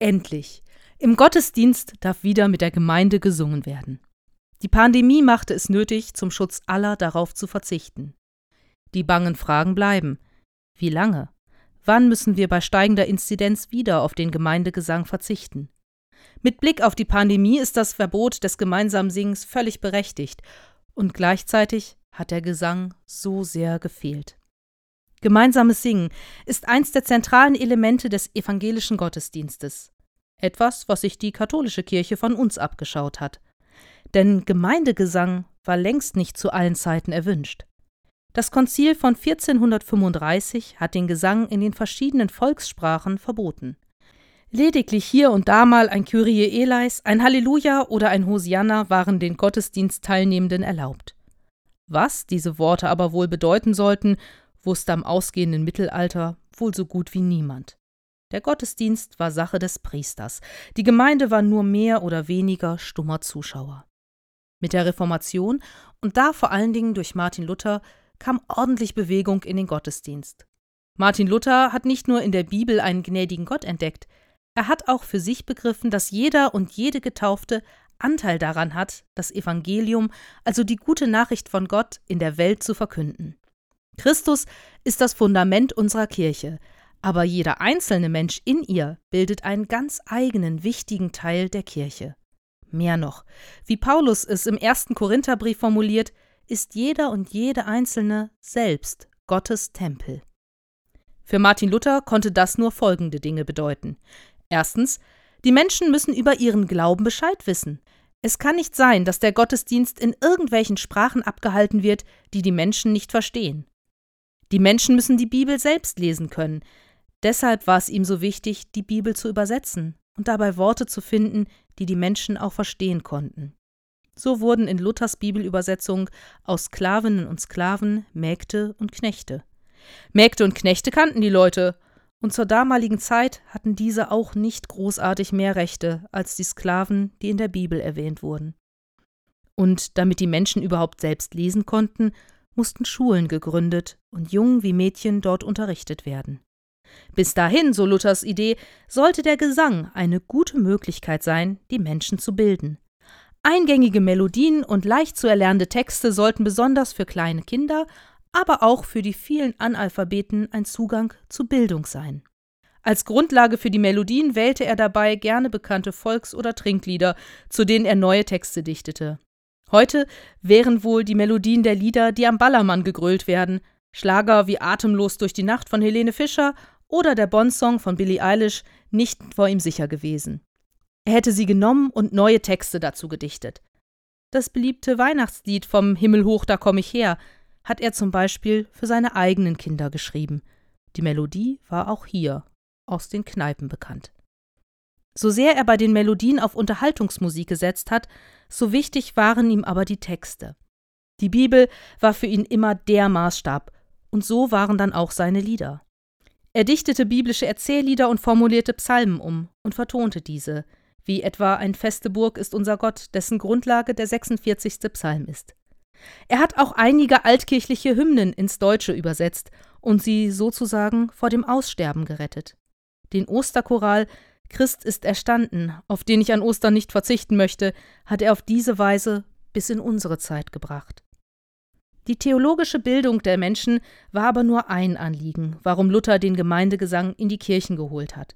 Endlich! Im Gottesdienst darf wieder mit der Gemeinde gesungen werden. Die Pandemie machte es nötig, zum Schutz aller darauf zu verzichten. Die bangen Fragen bleiben. Wie lange? Wann müssen wir bei steigender Inzidenz wieder auf den Gemeindegesang verzichten? Mit Blick auf die Pandemie ist das Verbot des gemeinsamen Singens völlig berechtigt, und gleichzeitig hat der Gesang so sehr gefehlt. Gemeinsames Singen ist eins der zentralen Elemente des evangelischen Gottesdienstes. Etwas, was sich die katholische Kirche von uns abgeschaut hat. Denn Gemeindegesang war längst nicht zu allen Zeiten erwünscht. Das Konzil von 1435 hat den Gesang in den verschiedenen Volkssprachen verboten. Lediglich hier und da mal ein Kyrie eleis, ein Halleluja oder ein Hosianna waren den Gottesdienstteilnehmenden erlaubt. Was diese Worte aber wohl bedeuten sollten, wusste am ausgehenden Mittelalter wohl so gut wie niemand. Der Gottesdienst war Sache des Priesters, die Gemeinde war nur mehr oder weniger stummer Zuschauer. Mit der Reformation und da vor allen Dingen durch Martin Luther kam ordentlich Bewegung in den Gottesdienst. Martin Luther hat nicht nur in der Bibel einen gnädigen Gott entdeckt, er hat auch für sich begriffen, dass jeder und jede Getaufte Anteil daran hat, das Evangelium, also die gute Nachricht von Gott, in der Welt zu verkünden. Christus ist das Fundament unserer Kirche, aber jeder einzelne Mensch in ihr bildet einen ganz eigenen, wichtigen Teil der Kirche. Mehr noch, wie Paulus es im ersten Korintherbrief formuliert, ist jeder und jede Einzelne selbst Gottes Tempel. Für Martin Luther konnte das nur folgende Dinge bedeuten. Erstens, die Menschen müssen über ihren Glauben Bescheid wissen. Es kann nicht sein, dass der Gottesdienst in irgendwelchen Sprachen abgehalten wird, die die Menschen nicht verstehen. Die Menschen müssen die Bibel selbst lesen können. Deshalb war es ihm so wichtig, die Bibel zu übersetzen und dabei Worte zu finden, die die Menschen auch verstehen konnten. So wurden in Luthers Bibelübersetzung aus Sklavinnen und Sklaven Mägde und Knechte. Mägde und Knechte kannten die Leute, und zur damaligen Zeit hatten diese auch nicht großartig mehr Rechte als die Sklaven, die in der Bibel erwähnt wurden. Und damit die Menschen überhaupt selbst lesen konnten, mussten Schulen gegründet und Jungen wie Mädchen dort unterrichtet werden. Bis dahin, so Luthers Idee, sollte der Gesang eine gute Möglichkeit sein, die Menschen zu bilden. Eingängige Melodien und leicht zu erlernende Texte sollten besonders für kleine Kinder, aber auch für die vielen Analphabeten ein Zugang zu Bildung sein. Als Grundlage für die Melodien wählte er dabei gerne bekannte Volks- oder Trinklieder, zu denen er neue Texte dichtete. Heute wären wohl die Melodien der Lieder, die am Ballermann gegrölt werden, Schlager wie Atemlos durch die Nacht von Helene Fischer oder der Bond-Song von Billie Eilish nicht vor ihm sicher gewesen. Er hätte sie genommen und neue Texte dazu gedichtet. Das beliebte Weihnachtslied vom Himmel hoch, da komm ich her hat er zum Beispiel für seine eigenen Kinder geschrieben. Die Melodie war auch hier aus den Kneipen bekannt. So sehr er bei den Melodien auf Unterhaltungsmusik gesetzt hat, so wichtig waren ihm aber die Texte. Die Bibel war für ihn immer der Maßstab, und so waren dann auch seine Lieder. Er dichtete biblische Erzähllieder und formulierte Psalmen um und vertonte diese, wie etwa Ein feste Burg ist unser Gott, dessen Grundlage der 46. Psalm ist. Er hat auch einige altkirchliche Hymnen ins Deutsche übersetzt und sie sozusagen vor dem Aussterben gerettet. Den Osterchoral Christ ist erstanden, auf den ich an Ostern nicht verzichten möchte, hat er auf diese Weise bis in unsere Zeit gebracht. Die theologische Bildung der Menschen war aber nur ein Anliegen, warum Luther den Gemeindegesang in die Kirchen geholt hat.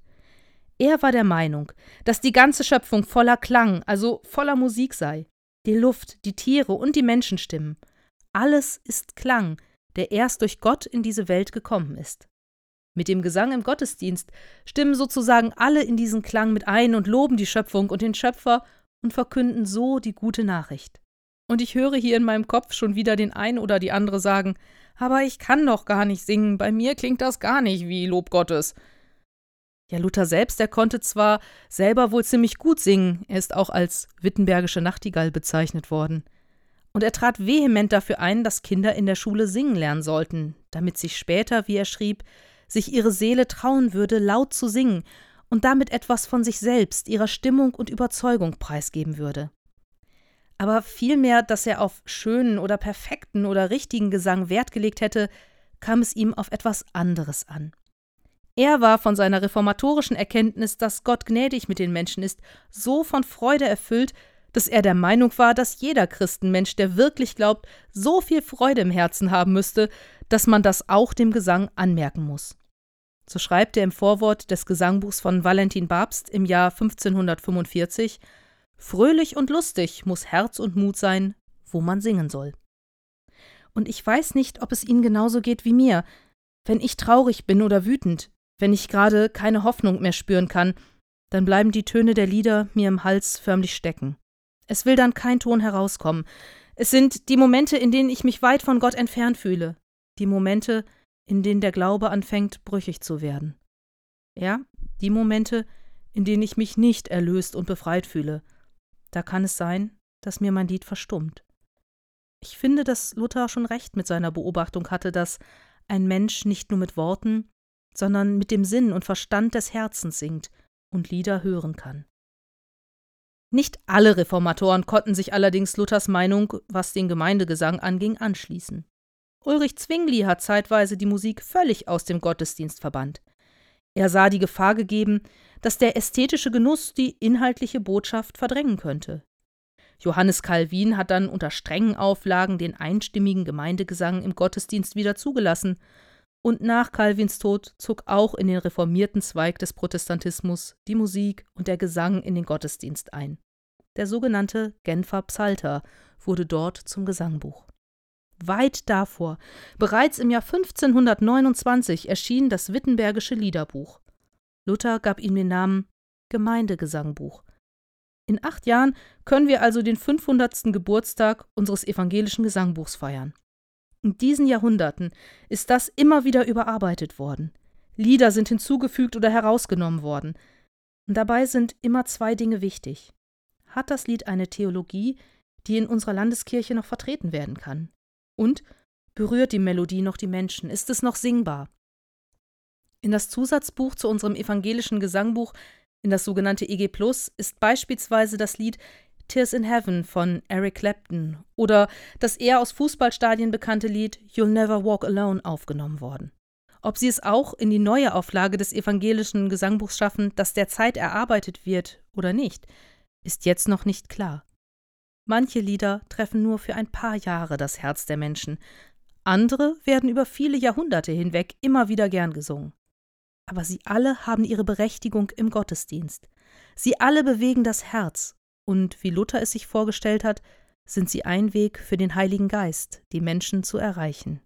Er war der Meinung, dass die ganze Schöpfung voller Klang, also voller Musik sei. Die Luft, die Tiere und die Menschenstimmen. Alles ist Klang, der erst durch Gott in diese Welt gekommen ist. Mit dem Gesang im Gottesdienst stimmen sozusagen alle in diesen Klang mit ein und loben die Schöpfung und den Schöpfer und verkünden so die gute Nachricht. Und ich höre hier in meinem Kopf schon wieder den einen oder die andere sagen, aber ich kann doch gar nicht singen, bei mir klingt das gar nicht wie Lob Gottes. Ja, Luther selbst, der konnte zwar selber wohl ziemlich gut singen, er ist auch als Wittenbergische Nachtigall bezeichnet worden. Und er trat vehement dafür ein, dass Kinder in der Schule singen lernen sollten, damit sich später, wie er schrieb, sich ihre Seele trauen würde, laut zu singen und damit etwas von sich selbst, ihrer Stimmung und Überzeugung preisgeben würde. Aber vielmehr, dass er auf schönen oder perfekten oder richtigen Gesang Wert gelegt hätte, kam es ihm auf etwas anderes an. Er war von seiner reformatorischen Erkenntnis, dass Gott gnädig mit den Menschen ist, so von Freude erfüllt, dass er der Meinung war, dass jeder Christenmensch, der wirklich glaubt, so viel Freude im Herzen haben müsste, dass man das auch dem Gesang anmerken muss. So schreibt er im Vorwort des Gesangbuchs von Valentin Babst im Jahr 1545 Fröhlich und lustig muss Herz und Mut sein, wo man singen soll. Und ich weiß nicht, ob es Ihnen genauso geht wie mir. Wenn ich traurig bin oder wütend, wenn ich gerade keine Hoffnung mehr spüren kann, dann bleiben die Töne der Lieder mir im Hals förmlich stecken. Es will dann kein Ton herauskommen. Es sind die Momente, in denen ich mich weit von Gott entfernt fühle, die Momente, in denen der Glaube anfängt, brüchig zu werden. Ja, die Momente, in denen ich mich nicht erlöst und befreit fühle. Da kann es sein, dass mir mein Lied verstummt. Ich finde, dass Luther schon recht mit seiner Beobachtung hatte, dass ein Mensch nicht nur mit Worten, sondern mit dem Sinn und Verstand des Herzens singt und Lieder hören kann. Nicht alle Reformatoren konnten sich allerdings Luthers Meinung, was den Gemeindegesang anging, anschließen. Ulrich Zwingli hat zeitweise die Musik völlig aus dem Gottesdienst verbannt. Er sah die Gefahr gegeben, dass der ästhetische Genuss die inhaltliche Botschaft verdrängen könnte. Johannes Calvin hat dann unter strengen Auflagen den einstimmigen Gemeindegesang im Gottesdienst wieder zugelassen und nach Calvins Tod zog auch in den reformierten Zweig des Protestantismus die Musik und der Gesang in den Gottesdienst ein. Der sogenannte Genfer Psalter wurde dort zum Gesangbuch. Weit davor, bereits im Jahr 1529 erschien das Wittenbergische Liederbuch. Luther gab ihm den Namen Gemeindegesangbuch. In acht Jahren können wir also den 500. Geburtstag unseres evangelischen Gesangbuchs feiern. In diesen Jahrhunderten ist das immer wieder überarbeitet worden. Lieder sind hinzugefügt oder herausgenommen worden. Und dabei sind immer zwei Dinge wichtig. Hat das Lied eine Theologie, die in unserer Landeskirche noch vertreten werden kann? Und berührt die Melodie noch die Menschen? Ist es noch singbar? In das Zusatzbuch zu unserem evangelischen Gesangbuch, in das sogenannte EG Plus, ist beispielsweise das Lied Tears in Heaven von Eric Clapton oder das eher aus Fußballstadien bekannte Lied You'll Never Walk Alone aufgenommen worden. Ob sie es auch in die neue Auflage des evangelischen Gesangbuchs schaffen, das derzeit erarbeitet wird oder nicht, ist jetzt noch nicht klar. Manche Lieder treffen nur für ein paar Jahre das Herz der Menschen, andere werden über viele Jahrhunderte hinweg immer wieder gern gesungen. Aber sie alle haben ihre Berechtigung im Gottesdienst. Sie alle bewegen das Herz und wie Luther es sich vorgestellt hat, sind sie ein Weg für den Heiligen Geist, die Menschen zu erreichen.